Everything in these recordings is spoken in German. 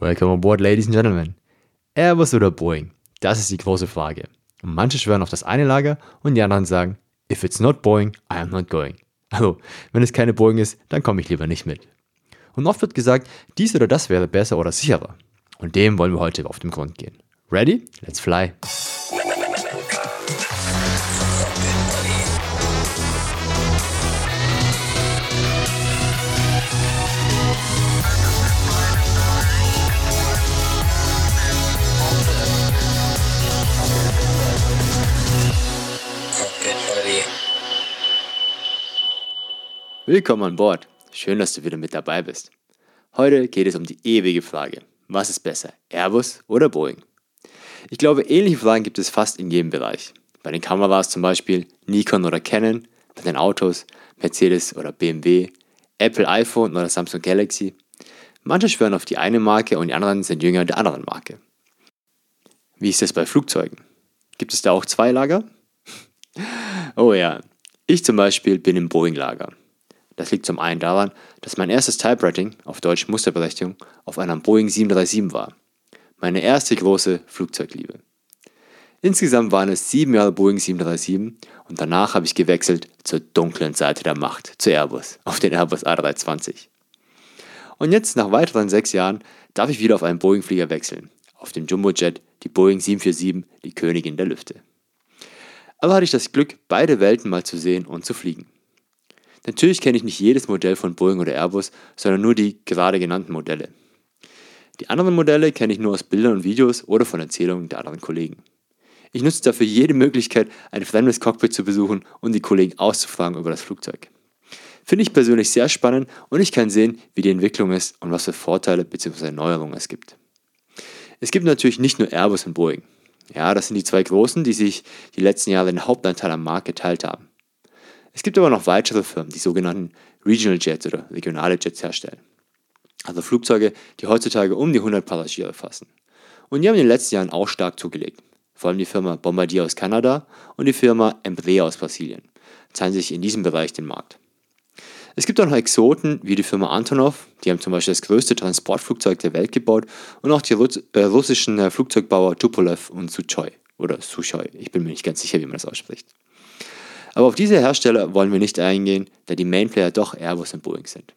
Welcome aboard, ladies and gentlemen. Airbus oder Boeing? Das ist die große Frage. Manche schwören auf das eine Lager und die anderen sagen, if it's not Boeing, I am not going. Also, wenn es keine Boeing ist, dann komme ich lieber nicht mit. Und oft wird gesagt, dies oder das wäre besser oder sicherer. Und dem wollen wir heute auf den Grund gehen. Ready? Let's fly. Willkommen an Bord. Schön, dass du wieder mit dabei bist. Heute geht es um die ewige Frage. Was ist besser, Airbus oder Boeing? Ich glaube, ähnliche Fragen gibt es fast in jedem Bereich. Bei den Kameras zum Beispiel Nikon oder Canon, bei den Autos Mercedes oder BMW, Apple iPhone oder Samsung Galaxy. Manche schwören auf die eine Marke und die anderen sind Jünger der anderen Marke. Wie ist es bei Flugzeugen? Gibt es da auch zwei Lager? oh ja, ich zum Beispiel bin im Boeing-Lager. Das liegt zum einen daran, dass mein erstes Typewriting, auf Deutsch Musterberechtigung, auf einem Boeing 737 war. Meine erste große Flugzeugliebe. Insgesamt waren es sieben Jahre Boeing 737 und danach habe ich gewechselt zur dunklen Seite der Macht, zu Airbus, auf den Airbus A320. Und jetzt, nach weiteren sechs Jahren, darf ich wieder auf einen Boeing-Flieger wechseln, auf dem Jumbojet, die Boeing 747, die Königin der Lüfte. Aber hatte ich das Glück, beide Welten mal zu sehen und zu fliegen. Natürlich kenne ich nicht jedes Modell von Boeing oder Airbus, sondern nur die gerade genannten Modelle. Die anderen Modelle kenne ich nur aus Bildern und Videos oder von Erzählungen der anderen Kollegen. Ich nutze dafür jede Möglichkeit, ein fremdes Cockpit zu besuchen und die Kollegen auszufragen über das Flugzeug. Finde ich persönlich sehr spannend und ich kann sehen, wie die Entwicklung ist und was für Vorteile bzw. Neuerungen es gibt. Es gibt natürlich nicht nur Airbus und Boeing. Ja, das sind die zwei großen, die sich die letzten Jahre den Hauptanteil am Markt geteilt haben. Es gibt aber noch weitere Firmen, die sogenannten Regional Jets oder regionale Jets herstellen. Also Flugzeuge, die heutzutage um die 100 Passagiere fassen. Und die haben in den letzten Jahren auch stark zugelegt. Vor allem die Firma Bombardier aus Kanada und die Firma Embraer aus Brasilien zeigen sich in diesem Bereich den Markt. Es gibt auch noch Exoten wie die Firma Antonov, die haben zum Beispiel das größte Transportflugzeug der Welt gebaut und auch die äh, russischen äh, Flugzeugbauer Tupolev und Suchoi oder Suchoi, ich bin mir nicht ganz sicher, wie man das ausspricht. Aber auf diese Hersteller wollen wir nicht eingehen, da die Mainplayer doch Airbus und Boeing sind.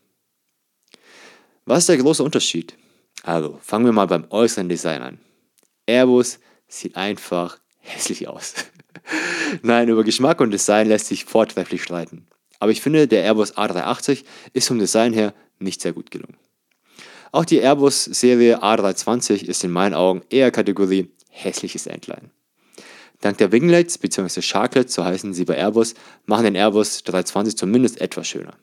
Was ist der große Unterschied? Also, fangen wir mal beim äußeren Design an. Airbus sieht einfach hässlich aus. Nein, über Geschmack und Design lässt sich vortrefflich streiten. Aber ich finde, der Airbus A380 ist vom Design her nicht sehr gut gelungen. Auch die Airbus-Serie A320 ist in meinen Augen eher Kategorie hässliches Entlein. Dank der Winglets bzw. Sharklets, so heißen sie bei Airbus, machen den Airbus 320 zumindest etwas schöner.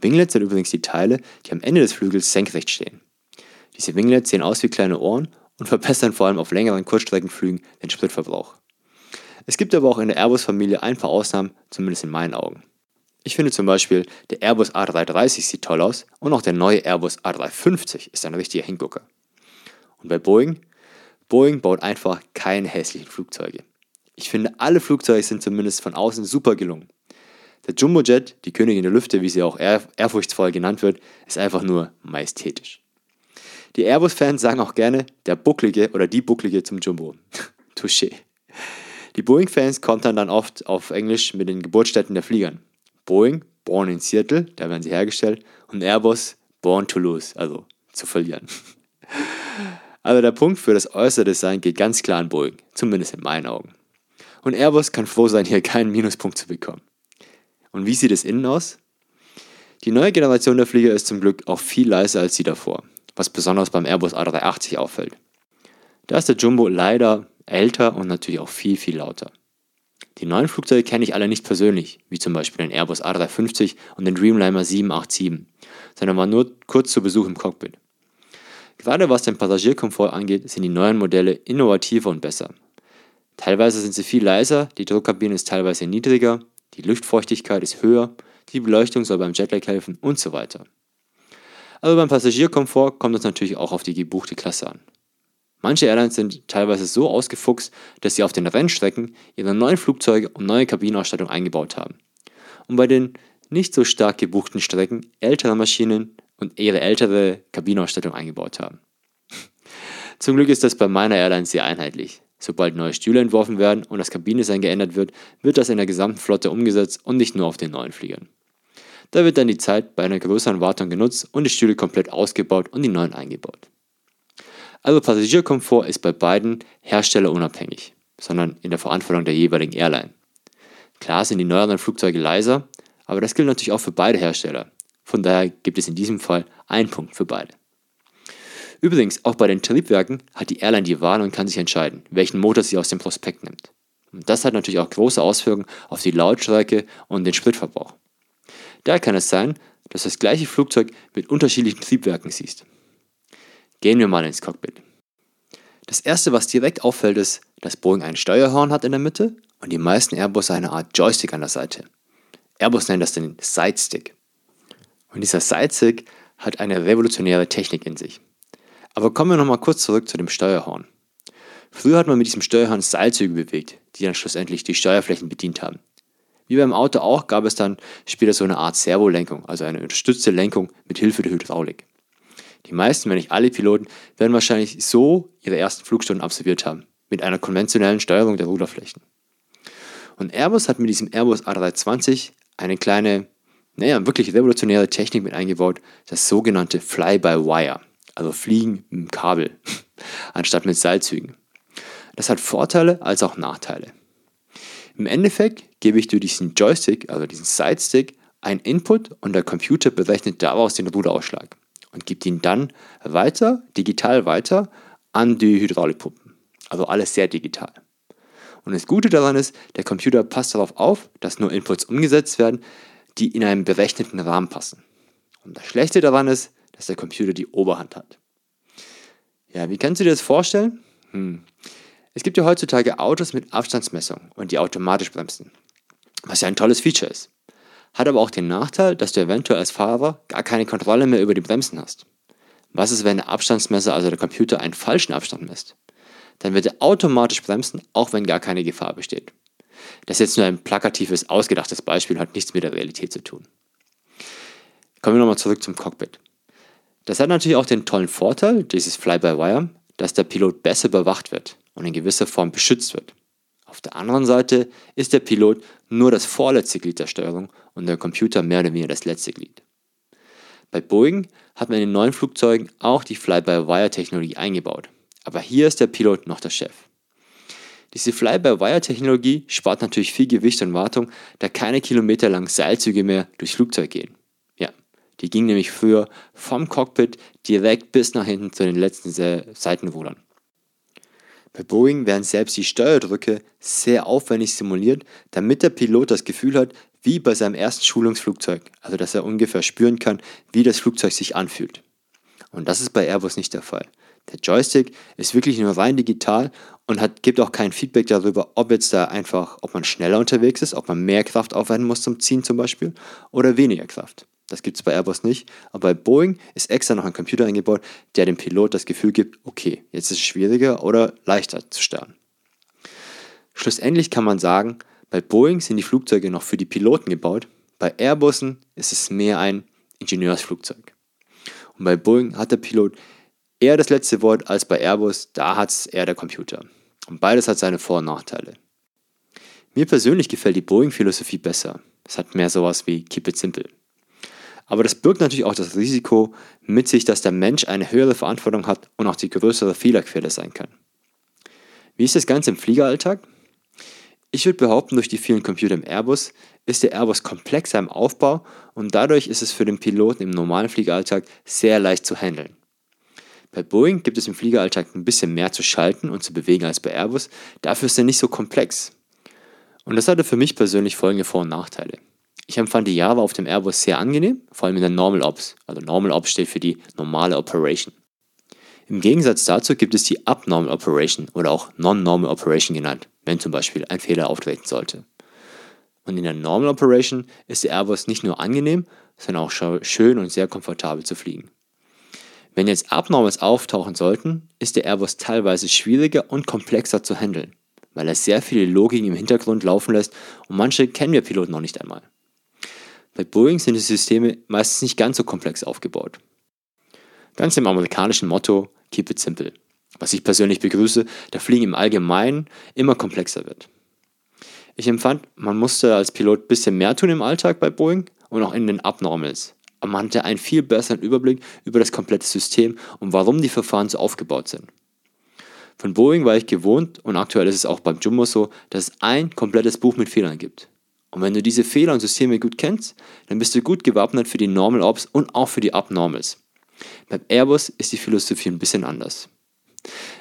Winglets sind übrigens die Teile, die am Ende des Flügels senkrecht stehen. Diese Winglets sehen aus wie kleine Ohren und verbessern vor allem auf längeren Kurzstreckenflügen den Spritverbrauch. Es gibt aber auch in der Airbus-Familie ein paar Ausnahmen, zumindest in meinen Augen. Ich finde zum Beispiel, der Airbus A330 sieht toll aus und auch der neue Airbus A350 ist ein richtiger Hingucker. Und bei Boeing Boeing baut einfach keine hässlichen Flugzeuge. Ich finde, alle Flugzeuge sind zumindest von außen super gelungen. Der Jumbojet, die Königin der Lüfte, wie sie auch ehr ehrfurchtsvoll genannt wird, ist einfach nur majestätisch. Die Airbus-Fans sagen auch gerne der Bucklige oder die Bucklige zum Jumbo. Touché. Die Boeing-Fans kontern dann oft auf Englisch mit den Geburtsstätten der Fliegern. Boeing, born in Seattle, da werden sie hergestellt, und Airbus, born to lose, also zu verlieren. Aber der Punkt für das äußere Design geht ganz klar an Boeing, zumindest in meinen Augen. Und Airbus kann froh sein, hier keinen Minuspunkt zu bekommen. Und wie sieht es innen aus? Die neue Generation der Flieger ist zum Glück auch viel leiser als die davor, was besonders beim Airbus A380 auffällt. Da ist der Jumbo leider älter und natürlich auch viel, viel lauter. Die neuen Flugzeuge kenne ich alle nicht persönlich, wie zum Beispiel den Airbus A350 und den Dreamliner 787, sondern war nur kurz zu Besuch im Cockpit. Gerade was den Passagierkomfort angeht, sind die neuen Modelle innovativer und besser. Teilweise sind sie viel leiser, die Druckkabine ist teilweise niedriger, die Luftfeuchtigkeit ist höher, die Beleuchtung soll beim Jetlag helfen und so weiter. Aber beim Passagierkomfort kommt es natürlich auch auf die gebuchte Klasse an. Manche Airlines sind teilweise so ausgefuchst, dass sie auf den Rennstrecken ihre neuen Flugzeuge und neue Kabinenausstattung eingebaut haben. Und bei den nicht so stark gebuchten Strecken ältere Maschinen und ihre ältere Kabinenausstattung eingebaut haben. Zum Glück ist das bei meiner Airline sehr einheitlich. Sobald neue Stühle entworfen werden und das Kabinedesign geändert wird, wird das in der gesamten Flotte umgesetzt und nicht nur auf den neuen Fliegern. Da wird dann die Zeit bei einer größeren Wartung genutzt und die Stühle komplett ausgebaut und die neuen eingebaut. Also Passagierkomfort ist bei beiden herstellerunabhängig, sondern in der Verantwortung der jeweiligen Airline. Klar sind die neueren Flugzeuge leiser, aber das gilt natürlich auch für beide Hersteller. Von daher gibt es in diesem Fall einen Punkt für beide. Übrigens, auch bei den Triebwerken hat die Airline die Wahl und kann sich entscheiden, welchen Motor sie aus dem Prospekt nimmt. Und das hat natürlich auch große Auswirkungen auf die Lautstärke und den Spritverbrauch. Daher kann es sein, dass du das gleiche Flugzeug mit unterschiedlichen Triebwerken siehst. Gehen wir mal ins Cockpit. Das erste, was direkt auffällt, ist, dass Boeing ein Steuerhorn hat in der Mitte und die meisten Airbus eine Art Joystick an der Seite. Airbus nennt das den Sidestick. Und dieser Sidestick hat eine revolutionäre Technik in sich. Aber kommen wir nochmal kurz zurück zu dem Steuerhorn. Früher hat man mit diesem Steuerhorn Seilzüge bewegt, die dann schlussendlich die Steuerflächen bedient haben. Wie beim Auto auch gab es dann später so eine Art Servolenkung, also eine unterstützte Lenkung mit Hilfe der Hydraulik. Die meisten, wenn nicht alle Piloten, werden wahrscheinlich so ihre ersten Flugstunden absolviert haben, mit einer konventionellen Steuerung der Ruderflächen. Und Airbus hat mit diesem Airbus A320 eine kleine, naja, wirklich revolutionäre Technik mit eingebaut, das sogenannte Fly-by-Wire, also Fliegen dem Kabel, anstatt mit Seilzügen. Das hat Vorteile als auch Nachteile. Im Endeffekt gebe ich durch diesen Joystick, also diesen Sidestick, einen Input und der Computer berechnet daraus den Ruderausschlag und gibt ihn dann weiter, digital weiter, an die Hydraulikpumpen. Also alles sehr digital. Und das Gute daran ist, der Computer passt darauf auf, dass nur Inputs umgesetzt werden, die in einem berechneten Rahmen passen. Und das Schlechte daran ist, dass der Computer die Oberhand hat. Ja, wie kannst du dir das vorstellen? Hm. Es gibt ja heutzutage Autos mit Abstandsmessung und die automatisch bremsen, was ja ein tolles Feature ist. Hat aber auch den Nachteil, dass du eventuell als Fahrer gar keine Kontrolle mehr über die Bremsen hast. Was ist, wenn der Abstandsmesser, also der Computer, einen falschen Abstand misst? dann wird er automatisch bremsen, auch wenn gar keine Gefahr besteht. Das ist jetzt nur ein plakatives, ausgedachtes Beispiel, hat nichts mit der Realität zu tun. Kommen wir nochmal zurück zum Cockpit. Das hat natürlich auch den tollen Vorteil, dieses Fly-by-Wire, dass der Pilot besser überwacht wird und in gewisser Form beschützt wird. Auf der anderen Seite ist der Pilot nur das vorletzte Glied der Steuerung und der Computer mehr oder weniger das letzte Glied. Bei Boeing hat man in den neuen Flugzeugen auch die Fly-by-Wire-Technologie eingebaut. Aber hier ist der Pilot noch der Chef. Diese Fly-by-Wire-Technologie spart natürlich viel Gewicht und Wartung, da keine Kilometer lang Seilzüge mehr durchs Flugzeug gehen. Ja, die gingen nämlich früher vom Cockpit direkt bis nach hinten zu den letzten Seitenrudern. Bei Boeing werden selbst die Steuerdrücke sehr aufwendig simuliert, damit der Pilot das Gefühl hat, wie bei seinem ersten Schulungsflugzeug, also dass er ungefähr spüren kann, wie das Flugzeug sich anfühlt. Und das ist bei Airbus nicht der Fall. Der Joystick ist wirklich nur rein digital und hat, gibt auch kein Feedback darüber, ob jetzt da einfach, ob man schneller unterwegs ist, ob man mehr Kraft aufwenden muss zum Ziehen zum Beispiel oder weniger Kraft. Das gibt es bei Airbus nicht. Aber bei Boeing ist extra noch ein Computer eingebaut, der dem Pilot das Gefühl gibt, okay, jetzt ist es schwieriger oder leichter zu starten. Schlussendlich kann man sagen, bei Boeing sind die Flugzeuge noch für die Piloten gebaut, bei Airbussen ist es mehr ein Ingenieursflugzeug. Und bei Boeing hat der Pilot eher das letzte Wort als bei Airbus, da hat es eher der Computer. Und beides hat seine Vor- und Nachteile. Mir persönlich gefällt die Boeing-Philosophie besser. Es hat mehr sowas wie Keep it simple. Aber das birgt natürlich auch das Risiko mit sich, dass der Mensch eine höhere Verantwortung hat und auch die größere Fehlerquelle sein kann. Wie ist das Ganze im Fliegeralltag? Ich würde behaupten, durch die vielen Computer im Airbus ist der Airbus komplexer im Aufbau und dadurch ist es für den Piloten im normalen Fliegeralltag sehr leicht zu handeln. Bei Boeing gibt es im Fliegeralltag ein bisschen mehr zu schalten und zu bewegen als bei Airbus, dafür ist er nicht so komplex. Und das hatte für mich persönlich folgende Vor- und Nachteile. Ich empfand die Java auf dem Airbus sehr angenehm, vor allem in der Normal Ops. Also Normal Ops steht für die normale Operation. Im Gegensatz dazu gibt es die Abnormal Operation oder auch Non-Normal Operation genannt, wenn zum Beispiel ein Fehler auftreten sollte. Und in der Normal Operation ist der Airbus nicht nur angenehm, sondern auch schön und sehr komfortabel zu fliegen. Wenn jetzt Abnormals auftauchen sollten, ist der Airbus teilweise schwieriger und komplexer zu handeln, weil er sehr viele Logiken im Hintergrund laufen lässt und manche kennen wir Piloten noch nicht einmal. Bei Boeing sind die Systeme meistens nicht ganz so komplex aufgebaut. Ganz im amerikanischen Motto Keep it simple, was ich persönlich begrüße, da Fliegen im Allgemeinen immer komplexer wird. Ich empfand, man musste als Pilot ein bisschen mehr tun im Alltag bei Boeing und auch in den Abnormals. Man hatte einen viel besseren Überblick über das komplette System und warum die Verfahren so aufgebaut sind. Von Boeing war ich gewohnt und aktuell ist es auch beim Jumbo so, dass es ein komplettes Buch mit Fehlern gibt. Und wenn du diese Fehler und Systeme gut kennst, dann bist du gut gewappnet für die Normal Ops und auch für die Abnormals. Beim Airbus ist die Philosophie ein bisschen anders.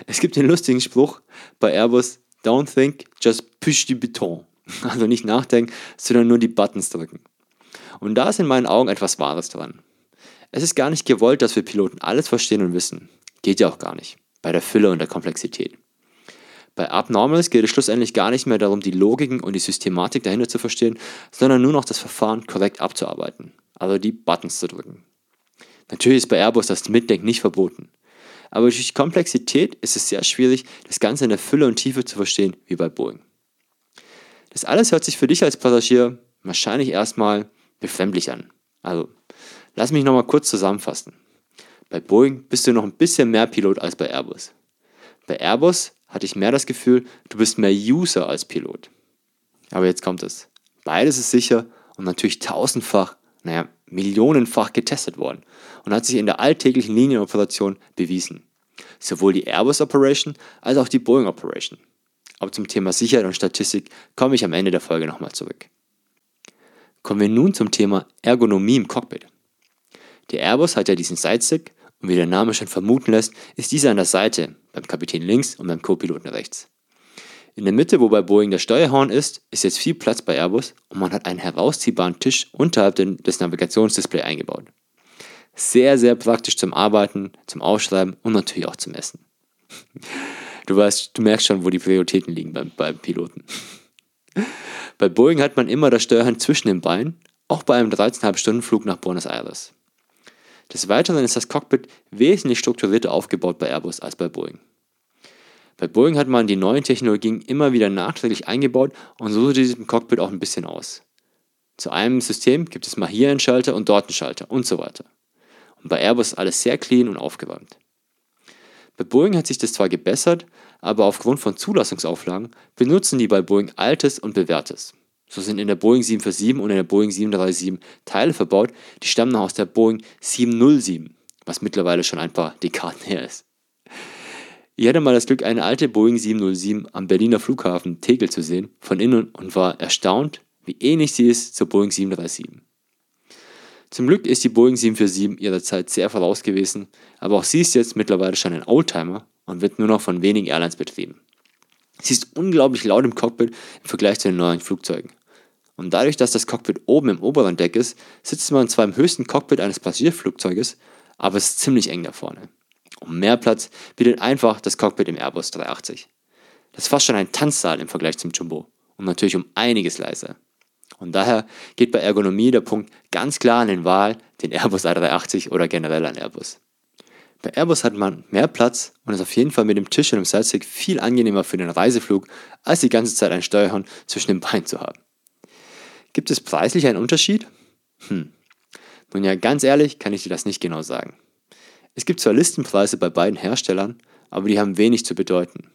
Es gibt den lustigen Spruch bei Airbus, don't think, just push the Beton. Also nicht nachdenken, sondern nur die Buttons drücken. Und da ist in meinen Augen etwas Wahres dran. Es ist gar nicht gewollt, dass wir Piloten alles verstehen und wissen. Geht ja auch gar nicht. Bei der Fülle und der Komplexität. Bei Abnormals geht es schlussendlich gar nicht mehr darum, die Logiken und die Systematik dahinter zu verstehen, sondern nur noch das Verfahren korrekt abzuarbeiten. Also die Buttons zu drücken. Natürlich ist bei Airbus das Mitdenken nicht verboten. Aber durch Komplexität ist es sehr schwierig, das Ganze in der Fülle und Tiefe zu verstehen, wie bei Boeing. Das alles hört sich für dich als Passagier wahrscheinlich erstmal befremdlich an. Also, lass mich nochmal kurz zusammenfassen. Bei Boeing bist du noch ein bisschen mehr Pilot als bei Airbus. Bei Airbus hatte ich mehr das Gefühl, du bist mehr User als Pilot. Aber jetzt kommt es. Beides ist sicher und natürlich tausendfach, naja, millionenfach getestet worden und hat sich in der alltäglichen Linienoperation bewiesen. Sowohl die Airbus Operation als auch die Boeing Operation. Aber zum Thema Sicherheit und Statistik komme ich am Ende der Folge nochmal zurück. Kommen wir nun zum Thema Ergonomie im Cockpit. Der Airbus hat ja diesen Sidestick und wie der Name schon vermuten lässt, ist dieser an der Seite, beim Kapitän links und beim Co-Piloten rechts. In der Mitte, wo bei Boeing der Steuerhorn ist, ist jetzt viel Platz bei Airbus und man hat einen herausziehbaren Tisch unterhalb des Navigationsdisplays eingebaut. Sehr, sehr praktisch zum Arbeiten, zum Aufschreiben und natürlich auch zum Essen. Du weißt, du merkst schon, wo die Prioritäten liegen beim, beim Piloten. Bei Boeing hat man immer das Steuerhand zwischen den Beinen, auch bei einem 13,5 Stunden Flug nach Buenos Aires. Des Weiteren ist das Cockpit wesentlich strukturierter aufgebaut bei Airbus als bei Boeing. Bei Boeing hat man die neuen Technologien immer wieder nachträglich eingebaut und so sieht es im Cockpit auch ein bisschen aus. Zu einem System gibt es mal hier einen Schalter und dort einen Schalter und so weiter. Und bei Airbus ist alles sehr clean und aufgeräumt. Bei Boeing hat sich das zwar gebessert, aber aufgrund von Zulassungsauflagen benutzen die bei Boeing Altes und Bewährtes. So sind in der Boeing 747 und in der Boeing 737 Teile verbaut, die stammen noch aus der Boeing 707, was mittlerweile schon ein paar Dekaden her ist. Ich hatte mal das Glück, eine alte Boeing 707 am Berliner Flughafen Tegel zu sehen, von innen und war erstaunt, wie ähnlich sie ist zur Boeing 737. Zum Glück ist die Boeing 747 ihrer Zeit sehr voraus gewesen, aber auch sie ist jetzt mittlerweile schon ein Oldtimer und wird nur noch von wenigen Airlines betrieben. Sie ist unglaublich laut im Cockpit im Vergleich zu den neuen Flugzeugen. Und dadurch, dass das Cockpit oben im oberen Deck ist, sitzt man zwar im höchsten Cockpit eines Passagierflugzeuges, aber es ist ziemlich eng da vorne. Um mehr Platz bietet einfach das Cockpit im Airbus 380. Das ist fast schon ein Tanzsaal im Vergleich zum Jumbo und natürlich um einiges leiser. Und daher geht bei Ergonomie der Punkt ganz klar an den Wahl, den Airbus A380 oder generell an Airbus. Bei Airbus hat man mehr Platz und ist auf jeden Fall mit dem Tisch und dem Sidestick viel angenehmer für den Reiseflug, als die ganze Zeit ein Steuerhorn zwischen den Beinen zu haben. Gibt es preislich einen Unterschied? Hm. Nun ja, ganz ehrlich kann ich dir das nicht genau sagen. Es gibt zwar Listenpreise bei beiden Herstellern, aber die haben wenig zu bedeuten.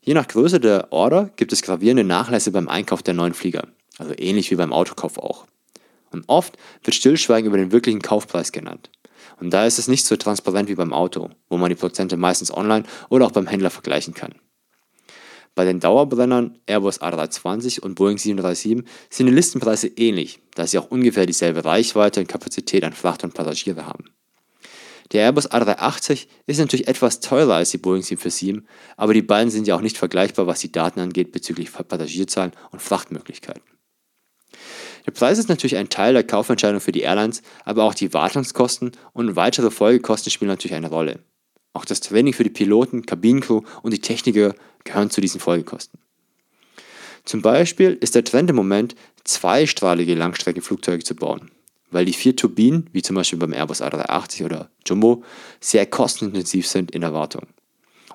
Je nach Größe der Order gibt es gravierende Nachlässe beim Einkauf der neuen Flieger, also ähnlich wie beim Autokauf auch. Und oft wird Stillschweigen über den wirklichen Kaufpreis genannt. Und da ist es nicht so transparent wie beim Auto, wo man die Prozente meistens online oder auch beim Händler vergleichen kann. Bei den Dauerbrennern Airbus A320 und Boeing 737 sind die Listenpreise ähnlich, da sie auch ungefähr dieselbe Reichweite und Kapazität an Fracht und Passagiere haben. Der Airbus A380 ist natürlich etwas teurer als die Boeing 747, aber die beiden sind ja auch nicht vergleichbar, was die Daten angeht bezüglich Passagierzahlen und Frachtmöglichkeiten. Der Preis ist natürlich ein Teil der Kaufentscheidung für die Airlines, aber auch die Wartungskosten und weitere Folgekosten spielen natürlich eine Rolle. Auch das Training für die Piloten, Kabinencrew und die Techniker gehören zu diesen Folgekosten. Zum Beispiel ist der Trend im Moment, zweistrahlige Langstreckenflugzeuge zu bauen weil die vier Turbinen, wie zum Beispiel beim Airbus A380 oder Jumbo, sehr kostenintensiv sind in der Wartung.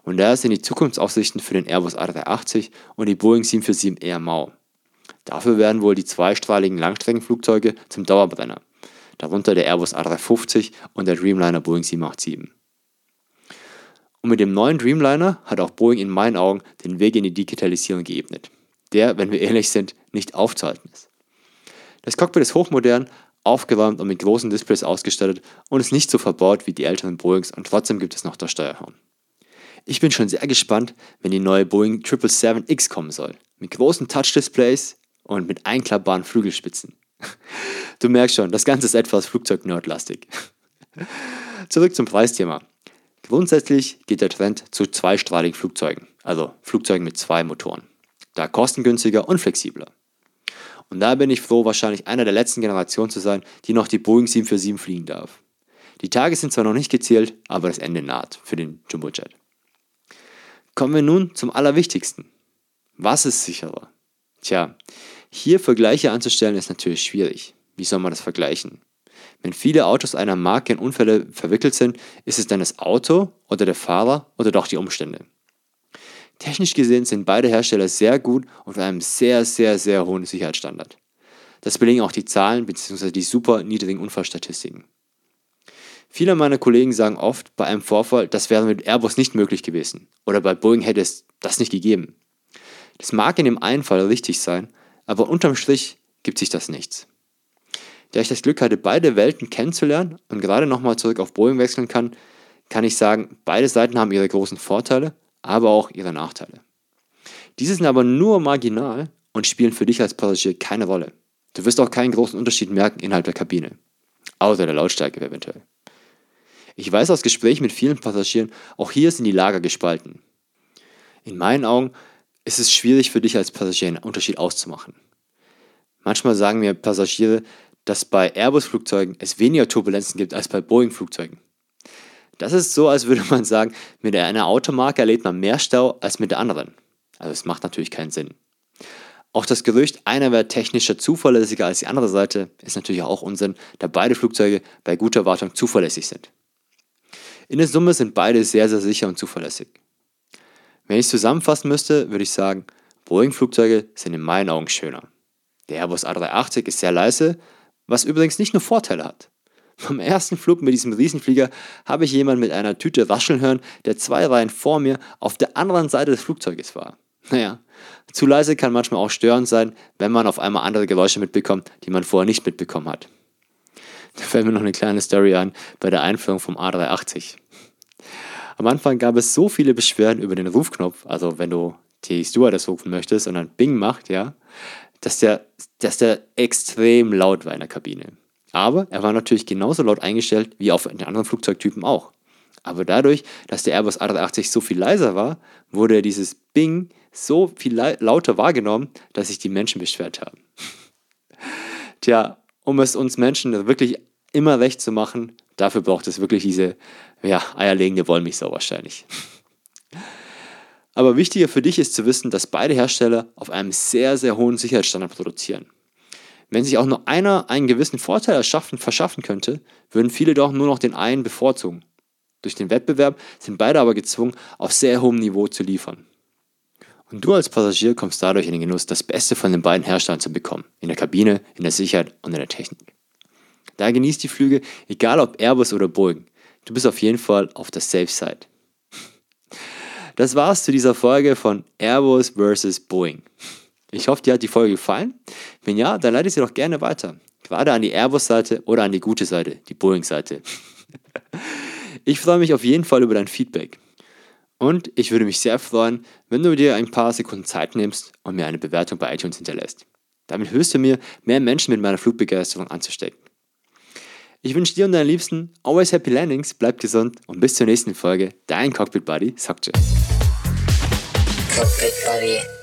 Und daher sind die Zukunftsaussichten für den Airbus A380 und die Boeing 747 eher mau. Dafür werden wohl die zweistrahligen Langstreckenflugzeuge zum Dauerbrenner, darunter der Airbus A350 und der Dreamliner Boeing 787. Und mit dem neuen Dreamliner hat auch Boeing in meinen Augen den Weg in die Digitalisierung geebnet, der, wenn wir ehrlich sind, nicht aufzuhalten ist. Das Cockpit ist hochmodern, aufgeräumt und mit großen Displays ausgestattet und ist nicht so verbaut wie die älteren Boeings und trotzdem gibt es noch das Steuerhorn. Ich bin schon sehr gespannt, wenn die neue Boeing 777X kommen soll. Mit großen Touch-Displays und mit einklappbaren Flügelspitzen. Du merkst schon, das Ganze ist etwas Flugzeug-nerdlastig. Zurück zum Preisthema. Grundsätzlich geht der Trend zu zweistrahligen Flugzeugen, also Flugzeugen mit zwei Motoren. Da kostengünstiger und flexibler. Und da bin ich froh, wahrscheinlich einer der letzten Generationen zu sein, die noch die Boeing 747 fliegen darf. Die Tage sind zwar noch nicht gezählt, aber das Ende naht für den Jumbojet. Kommen wir nun zum Allerwichtigsten. Was ist sicherer? Tja, hier Vergleiche anzustellen ist natürlich schwierig. Wie soll man das vergleichen? Wenn viele Autos einer Marke in Unfälle verwickelt sind, ist es dann das Auto oder der Fahrer oder doch die Umstände? Technisch gesehen sind beide Hersteller sehr gut und mit einem sehr, sehr, sehr hohen Sicherheitsstandard. Das belegen auch die Zahlen bzw. die super niedrigen Unfallstatistiken. Viele meiner Kollegen sagen oft bei einem Vorfall, das wäre mit Airbus nicht möglich gewesen oder bei Boeing hätte es das nicht gegeben. Das mag in dem einen Fall richtig sein, aber unterm Strich gibt sich das nichts. Da ich das Glück hatte, beide Welten kennenzulernen und gerade nochmal zurück auf Boeing wechseln kann, kann ich sagen, beide Seiten haben ihre großen Vorteile aber auch ihre Nachteile. Diese sind aber nur marginal und spielen für dich als Passagier keine Rolle. Du wirst auch keinen großen Unterschied merken innerhalb der Kabine, außer der Lautstärke eventuell. Ich weiß aus Gesprächen mit vielen Passagieren, auch hier sind die Lager gespalten. In meinen Augen ist es schwierig für dich als Passagier einen Unterschied auszumachen. Manchmal sagen mir Passagiere, dass bei Airbus-Flugzeugen es weniger Turbulenzen gibt als bei Boeing-Flugzeugen. Das ist so, als würde man sagen, mit einer Automarke erlebt man mehr Stau als mit der anderen. Also es macht natürlich keinen Sinn. Auch das Gerücht, einer wäre technischer zuverlässiger als die andere Seite, ist natürlich auch Unsinn, da beide Flugzeuge bei guter Wartung zuverlässig sind. In der Summe sind beide sehr, sehr sicher und zuverlässig. Wenn ich es zusammenfassen müsste, würde ich sagen, Boeing-Flugzeuge sind in meinen Augen schöner. Der Airbus A380 ist sehr leise, was übrigens nicht nur Vorteile hat. Beim ersten Flug mit diesem Riesenflieger habe ich jemanden mit einer Tüte rascheln hören, der zwei Reihen vor mir auf der anderen Seite des Flugzeuges war. Naja, zu leise kann manchmal auch störend sein, wenn man auf einmal andere Geräusche mitbekommt, die man vorher nicht mitbekommen hat. Da fällt mir noch eine kleine Story an bei der Einführung vom A380. Am Anfang gab es so viele Beschwerden über den Rufknopf, also wenn du die Stewardess rufen möchtest und dann Bing macht, ja, dass der, dass der extrem laut war in der Kabine. Aber er war natürlich genauso laut eingestellt wie auf den anderen Flugzeugtypen auch. Aber dadurch, dass der Airbus A380 so viel leiser war, wurde dieses Bing so viel lauter wahrgenommen, dass sich die Menschen beschwert haben. Tja, um es uns Menschen wirklich immer recht zu machen, dafür braucht es wirklich diese ja, eierlegende Wollmilchsau wahrscheinlich. Aber wichtiger für dich ist zu wissen, dass beide Hersteller auf einem sehr, sehr hohen Sicherheitsstandard produzieren. Wenn sich auch nur einer einen gewissen Vorteil erschaffen, verschaffen könnte, würden viele doch nur noch den einen bevorzugen. Durch den Wettbewerb sind beide aber gezwungen, auf sehr hohem Niveau zu liefern. Und du als Passagier kommst dadurch in den Genuss, das Beste von den beiden Herstellern zu bekommen. In der Kabine, in der Sicherheit und in der Technik. Da genießt die Flüge, egal ob Airbus oder Boeing. Du bist auf jeden Fall auf der Safe Side. Das war's zu dieser Folge von Airbus vs. Boeing. Ich hoffe, dir hat die Folge gefallen. Wenn ja, dann leite sie doch gerne weiter. Gerade an die Airbus-Seite oder an die gute Seite, die Boeing-Seite. Ich freue mich auf jeden Fall über dein Feedback. Und ich würde mich sehr freuen, wenn du dir ein paar Sekunden Zeit nimmst und mir eine Bewertung bei iTunes hinterlässt. Damit hilfst du mir, mehr Menschen mit meiner Flugbegeisterung anzustecken. Ich wünsche dir und deinen Liebsten always happy landings, bleib gesund und bis zur nächsten Folge. Dein Cockpit Buddy, Sockjet. Cockpit Buddy.